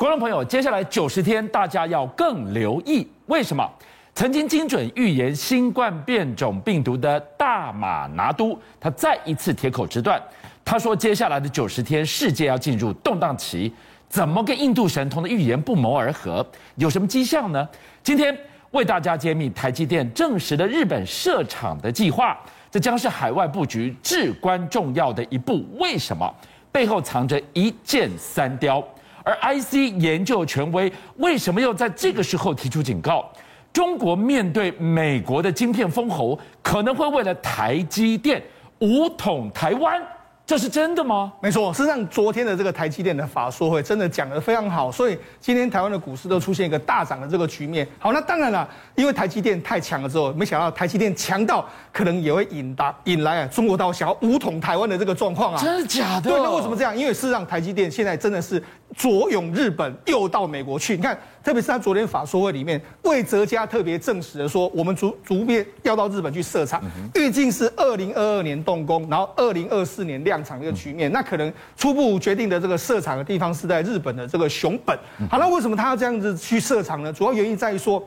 观众朋友，接下来九十天，大家要更留意，为什么？曾经精准预言新冠变种病毒的大马拿督，他再一次铁口直断，他说接下来的九十天，世界要进入动荡期，怎么跟印度神童的预言不谋而合？有什么迹象呢？今天为大家揭秘台积电证实了日本设厂的计划，这将是海外布局至关重要的一步。为什么？背后藏着一箭三雕。而 IC 研究权威为什么要在这个时候提出警告？中国面对美国的晶片封喉，可能会为了台积电武统台湾。这是真的吗？没错，事实上，昨天的这个台积电的法说会真的讲得非常好，所以今天台湾的股市都出现一个大涨的这个局面。好，那当然了，因为台积电太强了之后，没想到台积电强到可能也会引达引来啊中国刀想要武统台湾的这个状况啊。真的假的？对，那为什么这样？因为事实上，台积电现在真的是左涌日本，右到美国去。你看。特别是他昨天法说会里面，魏哲家特别证实了说，我们逐逐渐要到日本去设厂，预计是二零二二年动工，然后二零二四年量产的一个局面。那可能初步决定的这个设厂的地方是在日本的这个熊本。好，那为什么他要这样子去设厂呢？主要原因在于说，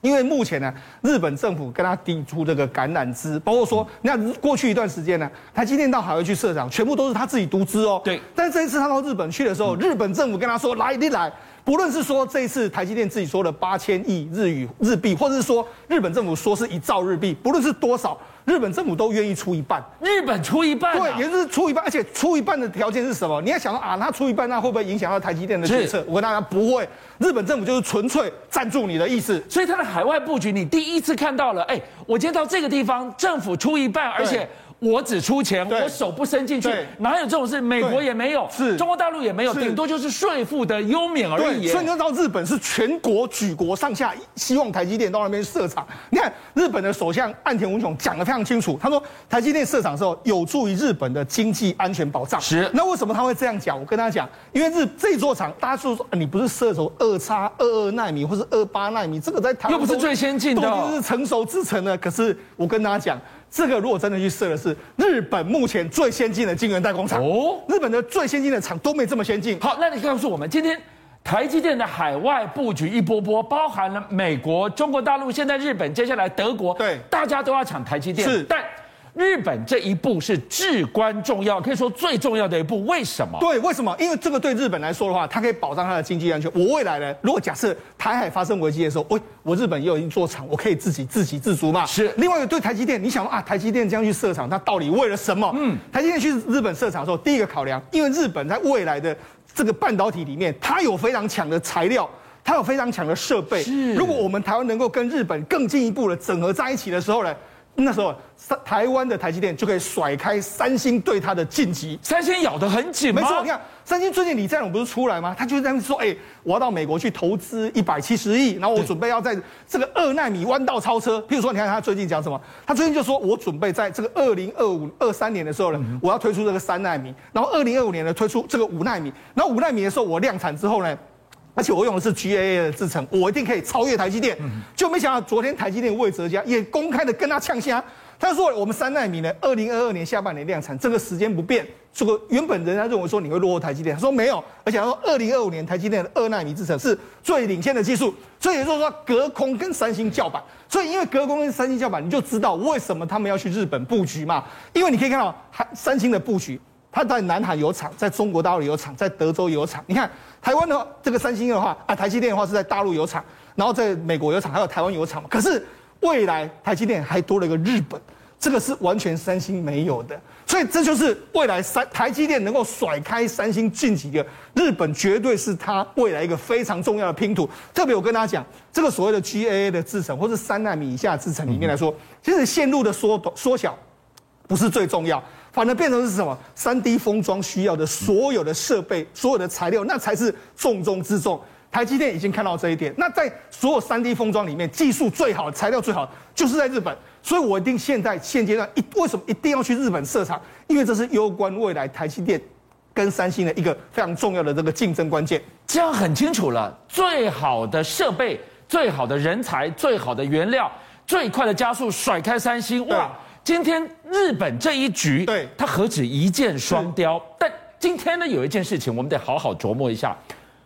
因为目前呢，日本政府跟他递出这个橄榄枝，包括说，那过去一段时间呢，他今天到海外去设厂，全部都是他自己独资哦。对。但是这一次他到日本去的时候，日本政府跟他说：“来，你来。”不论是说这一次台积电自己说的八千亿日语日币，或者是说日本政府说是一兆日币，不论是多少，日本政府都愿意出一半。日本出一半，对，也是出一半，而且出一半的条件是什么？你要想到啊，他出一半，那会不会影响到台积电的决策？我跟大家不会，日本政府就是纯粹赞助你的意思。所以他的海外布局，你第一次看到了，哎，我今天到这个地方，政府出一半，而且。我只出钱，我手不伸进去，哪有这种事？美国也没有，是中国大陆也没有，顶多就是税负的优免而已。所以你知道日本是全国举国上下希望台积电到那边设厂。你看日本的首相岸田文雄讲得非常清楚，他说台积电设厂的时候有助于日本的经济安全保障。是。那为什么他会这样讲？我跟他讲，因为日这座厂，大家就说，你不是设成二叉二二纳米或是二八纳米，这个在台湾又不是最先进的，都已经是成熟制程了。可是我跟大家讲。这个如果真的去设的是日本目前最先进的晶圆代工厂哦，日本的最先进的厂都没这么先进。好，那你告诉我们，今天台积电的海外布局一波波，包含了美国、中国大陆，现在日本，接下来德国，对，大家都要抢台积电，是，但。日本这一步是至关重要，可以说最重要的一步。为什么？对，为什么？因为这个对日本来说的话，它可以保障它的经济安全。我未来呢，如果假设台海发生危机的时候，我我日本也有一座厂，我可以自己自给自足嘛。是。另外一个对台积电，你想啊，台积电这样去设厂，它到底为了什么？嗯，台积电去日本设厂的时候，第一个考量，因为日本在未来的这个半导体里面，它有非常强的材料，它有非常强的设备。是。如果我们台湾能够跟日本更进一步的整合在一起的时候呢？那时候，台湾的台积电就可以甩开三星对它的晋级。三星咬得很紧吗？没错，你看三星最近李在镕不是出来吗？他就这样说：“哎，我要到美国去投资一百七十亿，然后我准备要在这个二纳米弯道超车。譬如说，你看他最近讲什么？他最近就说我准备在这个二零二五、二三年的时候呢，我要推出这个三纳米，然后二零二五年呢推出这个五纳米，然后五纳米的时候我量产之后呢。”而且我用的是 GAA 的制程，我一定可以超越台积电。就没想到昨天台积电魏哲家也公开的跟他呛声，他说我们三纳米呢，二零二二年下半年量产，这个时间不变。这个原本人家认为说你会落后台积电，他说没有，而且他说二零二五年台积电的二纳米制程是最领先的技术，所以也就是说隔空跟三星叫板。所以因为隔空跟三星叫板，你就知道为什么他们要去日本布局嘛。因为你可以看到，三星的布局。它在南海有厂，在中国大陆有厂，在德州有厂。你看台湾的这个三星的话，啊，台积电的话是在大陆有厂，然后在美国有厂，还有台湾有厂嘛。可是未来台积电还多了一个日本，这个是完全三星没有的。所以这就是未来三台积电能够甩开三星晋级的日本，绝对是它未来一个非常重要的拼图。特别我跟大家讲，这个所谓的 GAA 的制程，或是三纳米以下制程里面来说，其实线路的缩缩小不是最重要。反而变成是什么？3D 封装需要的所有的设备、所有的材料，那才是重中之重。台积电已经看到这一点。那在所有 3D 封装里面，技术最好、材料最好，就是在日本。所以我一定现在现阶段一为什么一定要去日本设厂？因为这是攸关未来台积电跟三星的一个非常重要的这个竞争关键。这样很清楚了，最好的设备、最好的人才、最好的原料、最快的加速，甩开三星，哇！今天日本这一局，对，他何止一箭双雕？但今天呢，有一件事情我们得好好琢磨一下。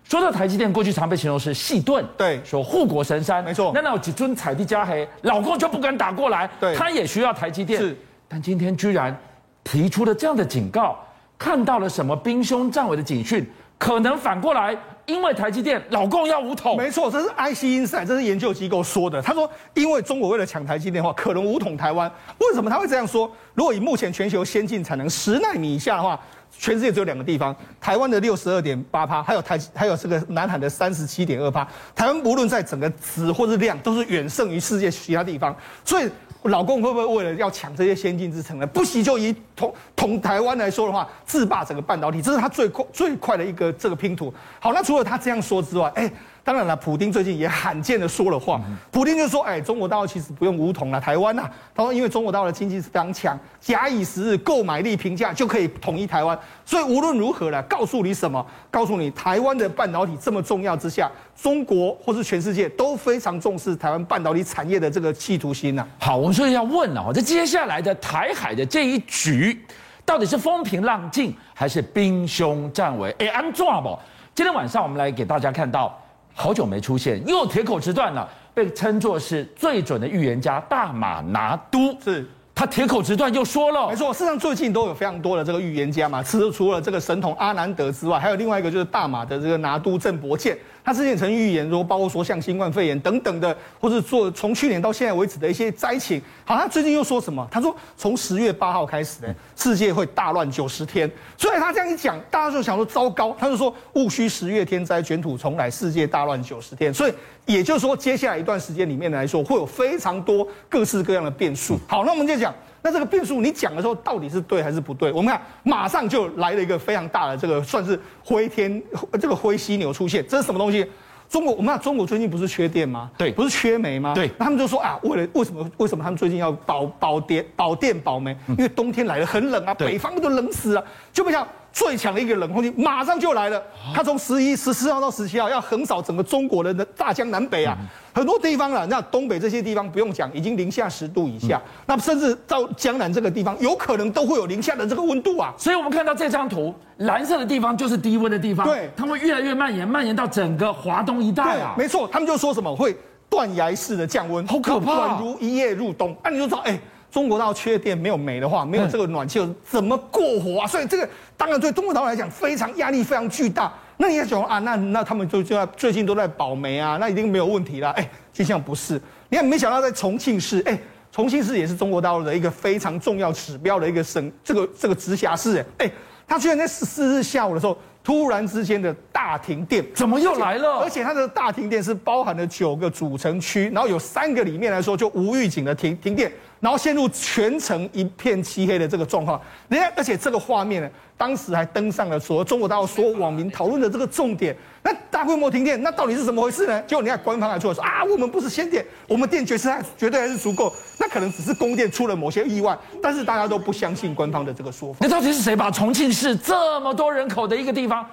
说到台积电，过去常被形容是细盾，对，说护国神山，没错。那那有几尊彩地加黑，老共就不敢打过来，对，他也需要台积电。是，但今天居然提出了这样的警告，看到了什么兵凶战危的警讯？可能反过来，因为台积电老共要五统，没错，这是 IC Insight，这是研究机构说的。他说，因为中国为了抢台积电的话，可能五统台湾。为什么他会这样说？如果以目前全球先进产能十纳米以下的话，全世界只有两个地方，台湾的六十二点八趴，还有台还有这个南海的三十七点二趴。台湾不论在整个质或是量，都是远胜于世界其他地方。所以。老公会不会为了要抢这些先进制程呢？不惜就以同同台湾来说的话，制霸整个半导体，这是他最快最快的一个这个拼图。好，那除了他这样说之外，哎。当然了，普丁最近也罕见的说了话。普丁就说：“哎，中国大陆其实不用武统了，台湾呐。他说，因为中国大陆的经济是非常强，假以时日，购买力评价就可以统一台湾。所以无论如何呢，告诉你什么？告诉你，台湾的半导体这么重要之下，中国或是全世界都非常重视台湾半导体产业的这个企图心呐。好，我们所以要问了，这接下来的台海的这一局，到底是风平浪静还是兵凶战危？哎，安怎不？今天晚上我们来给大家看到。好久没出现，又铁口直断了，被称作是最准的预言家大马拿都，是。他铁口直断又说了，没错，事实上最近都有非常多的这个预言家嘛，除了除了这个神童阿南德之外，还有另外一个就是大马的这个拿督郑伯健。他之前曾预言说，包括说像新冠肺炎等等的，或是做从去年到现在为止的一些灾情。好，他最近又说什么？他说从十月八号开始呢，世界会大乱九十天。所以他这样一讲，大家就想说糟糕。他就说戊戌十月天灾，卷土重来，世界大乱九十天。所以也就是说，接下来一段时间里面来说，会有非常多各式各样的变数。好，那我们就讲。那这个变数你讲的时候到底是对还是不对？我们看，马上就来了一个非常大的这个算是灰天，这个灰犀牛出现，这是什么东西？中国，我们看中国最近不是缺电吗？对，不是缺煤吗？对，那他们就说啊，为了为什么为什么他们最近要保保电保电保煤？因为冬天来了很冷啊，北方都冷死了，就不像。最强的一个冷空气马上就来了，它从十一、十四号到十七号要横扫整个中国的大江南北啊，很多地方了。那东北这些地方不用讲，已经零下十度以下，那甚至到江南这个地方，有可能都会有零下的这个温度啊。所以我们看到这张图，蓝色的地方就是低温的地方，对，它会越来越蔓延，蔓延到整个华东一带啊。没错，他们就说什么会断崖式的降温，好可怕，宛如一夜入冬。那你就说，哎。中国到缺电没有煤的话，没有这个暖气，怎么过活啊？所以这个当然对中国岛来讲非常压力非常巨大。那你要想啊，那那他们就就在最近都在保煤啊，那一定没有问题啦。哎，就像不是，你看没想到在重庆市，哎，重庆市也是中国大陆的一个非常重要指标的一个省，这个这个直辖市，哎，他居然在十四日下午的时候突然之间的大停电，怎么又来了？而且它的大停电是包含了九个主城区，然后有三个里面来说就无预警的停停电。然后陷入全城一片漆黑的这个状况，人家而且这个画面呢，当时还登上了所有中国大陆所有网民讨论的这个重点。那大规模停电，那到底是怎么回事呢？结果你看官方还出来说啊，我们不是限电，我们电绝是还绝对还是足够，那可能只是供电出了某些意外，但是大家都不相信官方的这个说法。那到底是谁把重庆市这么多人口的一个地方方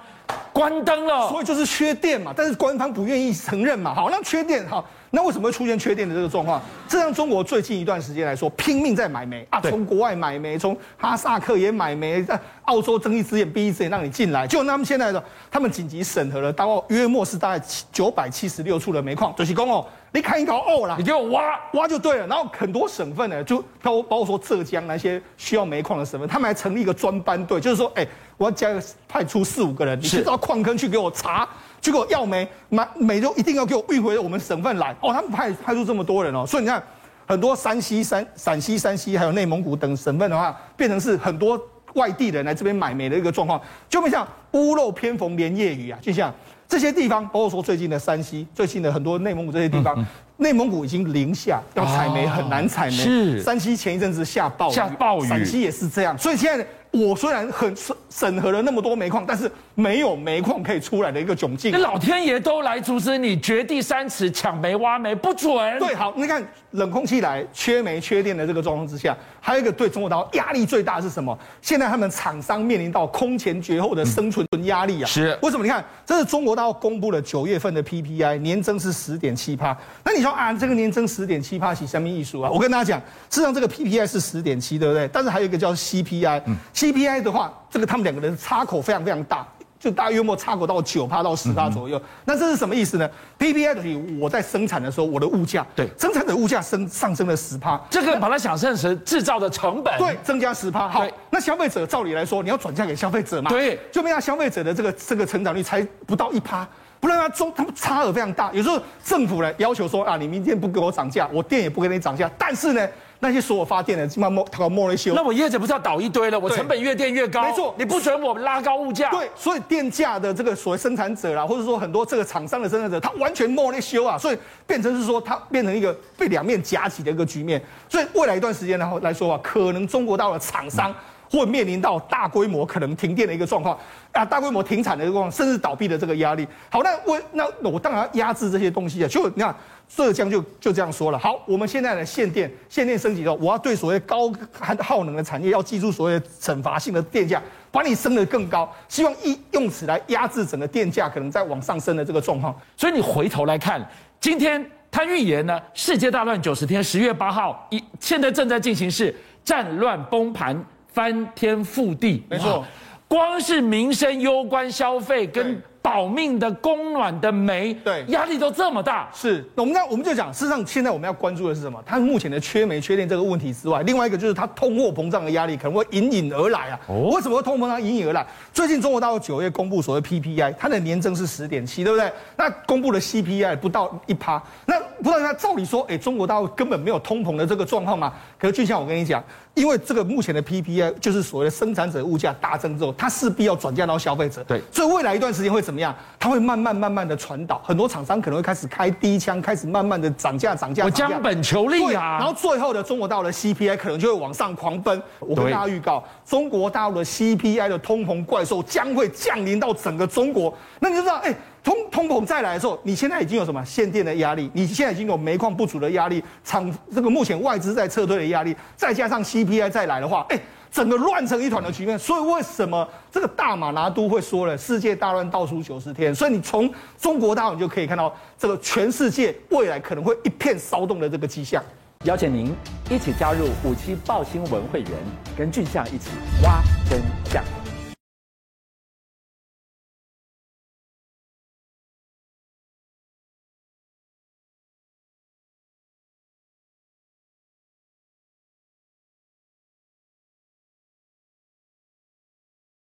关灯了？所以就是缺电嘛，但是官方不愿意承认嘛。好，那缺电好。那为什么会出现缺电的这个状况？这让中国最近一段时间来说，拼命在买煤啊，从国外买煤，从哈萨克也买煤，在澳洲睁一只眼闭一只眼让你进来。就他们现在的，他们紧急审核了，大概约莫是大概九百七十六处的煤矿，就是公哦，你看一条哦啦，你给我挖挖就对了。然后很多省份呢，就包包括说浙江那些需要煤矿的省份，他们还成立一个专班队，就是说，哎，我要加派出四五个人，你去到矿坑去给我查。去给我要煤，买每周一定要给我运回我们省份来哦。他们派派出这么多人哦，所以你看，很多山西、山陕西、山西还有内蒙古等省份的话，变成是很多外地人来这边买煤的一个状况，就会像屋漏偏逢连夜雨啊。就像这些地方，包括说最近的山西、最近的很多内蒙古这些地方，内蒙古已经零下，要采煤很难采煤。是山西前一阵子下暴雨，下暴雨，陕西也是这样。所以现在。我虽然很审审核了那么多煤矿，但是没有煤矿可以出来的一个窘境。那老天爷都来阻止你，掘地三尺抢煤挖煤不准。对，好，你看冷空气来，缺煤缺电的这个状况之下，还有一个对中国大陆压力最大的是什么？现在他们厂商面临到空前绝后的生存压力啊！是为什么？你看，这是中国大陆公布了九月份的 PPI 年增是十点七趴。那你说啊，这个年增十点七趴是什么意思啊？我跟大家讲，事实上这个 PPI 是十点七，对不对？但是还有一个叫 CPI，嗯。CPI 的话，这个他们两个人差口非常非常大。就大约莫差不到九趴到十趴左右。嗯、那这是什么意思呢？PPI 等于我在生产的时候，我的物价对生产者物价升上升了十趴，这个把它想象成制造的成本，对，增加十趴。好，那消费者照理来说，你要转嫁给消费者嘛？对，就没让消费者的这个这个成长率才不到一趴。不然它中，他们差额非常大。有时候政府呢要求说啊，你明天不给我涨价，我店也不给你涨价。但是呢，那些所有发电的，起码默他莫雷修。那我业者不是要倒一堆了？我成本越垫越高。没错，你不准我拉高物价。对，所以电价的这个所谓生产者啦，或者说很多这个厂商的生产者，他完全莫雷修啊，所以变成是说它变成一个被两面夹击的一个局面。所以未来一段时间然后来说啊，可能中国大陆的厂商。嗯或面临到大规模可能停电的一个状况啊，大规模停产的一个状况，甚至倒闭的这个压力。好，那我那我当然压制这些东西啊。就你看浙江就就这样说了。好，我们现在的限电，限电升级之后，我要对所谓高耗能的产业要祭出所谓惩罚性的电价，把你升得更高，希望一用此来压制整个电价可能在往上升的这个状况。所以你回头来看，今天他预言呢，世界大乱九十天，十月八号一现在正在进行是战乱崩盘。翻天覆地，没错，光是民生攸关消费跟保命的供暖的煤，对，压力都这么大。是，那我们那我们就讲，事实上现在我们要关注的是什么？它目前的缺煤缺电这个问题之外，另外一个就是它通货膨胀的压力可能会隐隐而来啊。哦，为什么会通货膨胀隐隐而来？最近中国大陆九月公布所谓 PPI，它的年增是十点七，对不对？那公布的 CPI 不到一趴，那不知道它照理说，哎，中国大陆根本没有通膨的这个状况嘛？可是就像我跟你讲。因为这个目前的 PPI 就是所谓的生产者物价大增之后，它势必要转嫁到消费者。对，所以未来一段时间会怎么样？它会慢慢慢慢的传导，很多厂商可能会开始开低枪，开始慢慢的涨价涨价。我将本求利啊！然后最后的中国大陆的 CPI 可能就会往上狂奔。我跟大家预告，中国大陆的 CPI 的通膨怪兽将会降临到整个中国。那你就知道，哎。通通膨再来的时候，你现在已经有什么限电的压力？你现在已经有煤矿不足的压力，厂这个目前外资在撤退的压力，再加上 CPI 再来的话，哎，整个乱成一团的局面。所以为什么这个大马拿都会说了“世界大乱倒数九十天”？所以你从中国大陆你就可以看到，这个全世界未来可能会一片骚动的这个迹象。邀请您一起加入五七爆新闻会员，跟俊相一起挖真相。